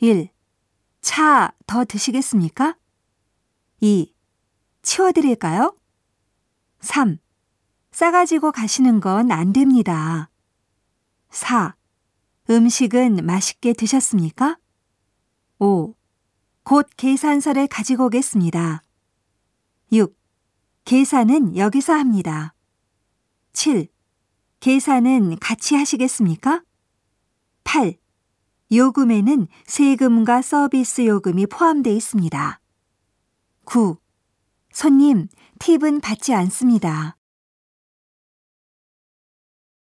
1. 차 더 드시겠습니까? 2. 치워드릴까요? 3. 싸가지고 가시는 건 안 됩니다. 4. 음식은 맛있게 드셨습니까? 5. 곧 계산서를 가지고 오겠습니다. 6. 계산은 여기서 합니다. 7. 계산은 같이 하시겠습니까? 8. 요금에는 세금과 서비스 요금이 포함되어 있습니다. 9. 손님, 팁은 받지 않습니다.